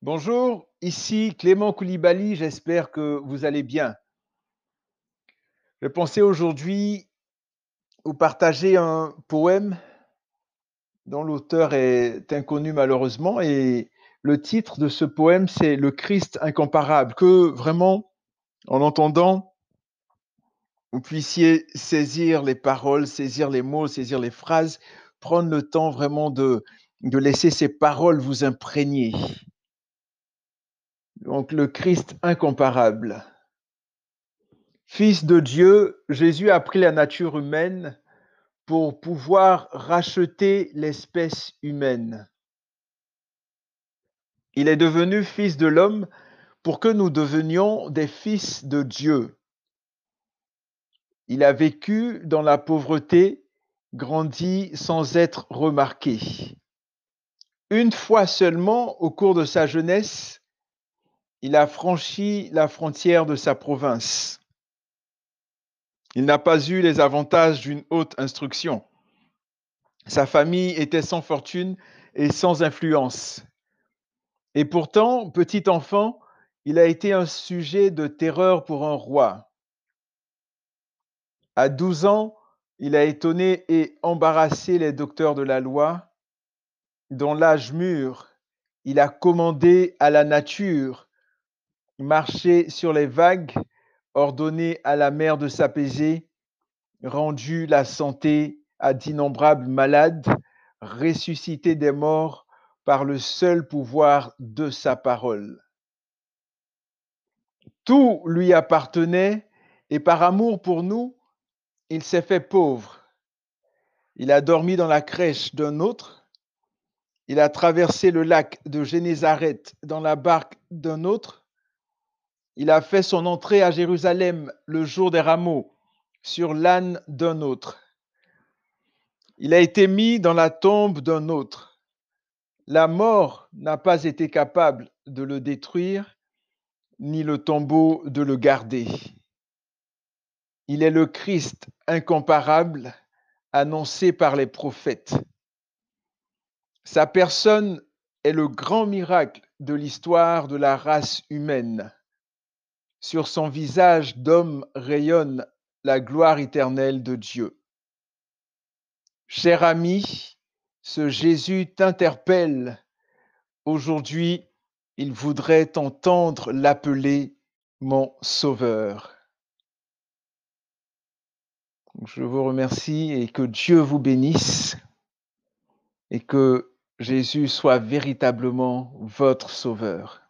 Bonjour, ici Clément Koulibaly, j'espère que vous allez bien. Je pensais aujourd'hui vous partager un poème dont l'auteur est inconnu malheureusement et le titre de ce poème c'est Le Christ incomparable, que vraiment en entendant vous puissiez saisir les paroles, saisir les mots, saisir les phrases, prendre le temps vraiment de, de laisser ces paroles vous imprégner. Donc le Christ incomparable. Fils de Dieu, Jésus a pris la nature humaine pour pouvoir racheter l'espèce humaine. Il est devenu fils de l'homme pour que nous devenions des fils de Dieu. Il a vécu dans la pauvreté, grandi sans être remarqué. Une fois seulement, au cours de sa jeunesse, il a franchi la frontière de sa province. Il n'a pas eu les avantages d'une haute instruction. Sa famille était sans fortune et sans influence. Et pourtant, petit enfant, il a été un sujet de terreur pour un roi. À 12 ans, il a étonné et embarrassé les docteurs de la loi. Dans l'âge mûr, il a commandé à la nature, marché sur les vagues, ordonné à la mer de s'apaiser, rendu la santé à d'innombrables malades, ressuscité des morts par le seul pouvoir de sa parole. Tout lui appartenait et par amour pour nous, il s'est fait pauvre. Il a dormi dans la crèche d'un autre. Il a traversé le lac de Génézareth dans la barque d'un autre. Il a fait son entrée à Jérusalem le jour des rameaux sur l'âne d'un autre. Il a été mis dans la tombe d'un autre. La mort n'a pas été capable de le détruire, ni le tombeau de le garder. Il est le Christ incomparable annoncé par les prophètes. Sa personne est le grand miracle de l'histoire de la race humaine. Sur son visage d'homme rayonne la gloire éternelle de Dieu. Cher ami, ce Jésus t'interpelle. Aujourd'hui, il voudrait entendre l'appeler mon sauveur. Je vous remercie et que Dieu vous bénisse et que Jésus soit véritablement votre sauveur.